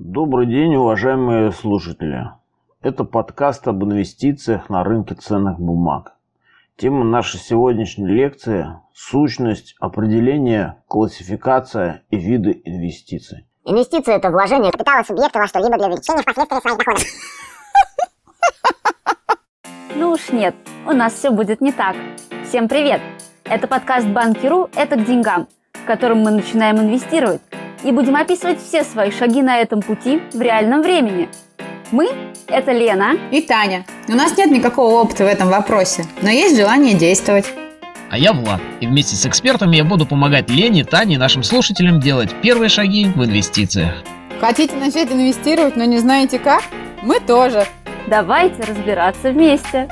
Добрый день, уважаемые слушатели. Это подкаст об инвестициях на рынке ценных бумаг. Тема нашей сегодняшней лекции – сущность, определение, классификация и виды инвестиций. Инвестиции – это вложение капитала субъекта во что-либо для увеличения впоследствии своих доходов. Ну уж нет, у нас все будет не так. Всем привет! Это подкаст «Банкиру. Это к деньгам», в котором мы начинаем инвестировать и будем описывать все свои шаги на этом пути в реальном времени. Мы – это Лена и Таня. У нас нет никакого опыта в этом вопросе, но есть желание действовать. А я Влад, и вместе с экспертами я буду помогать Лене, Тане и нашим слушателям делать первые шаги в инвестициях. Хотите начать инвестировать, но не знаете как? Мы тоже. Давайте разбираться вместе.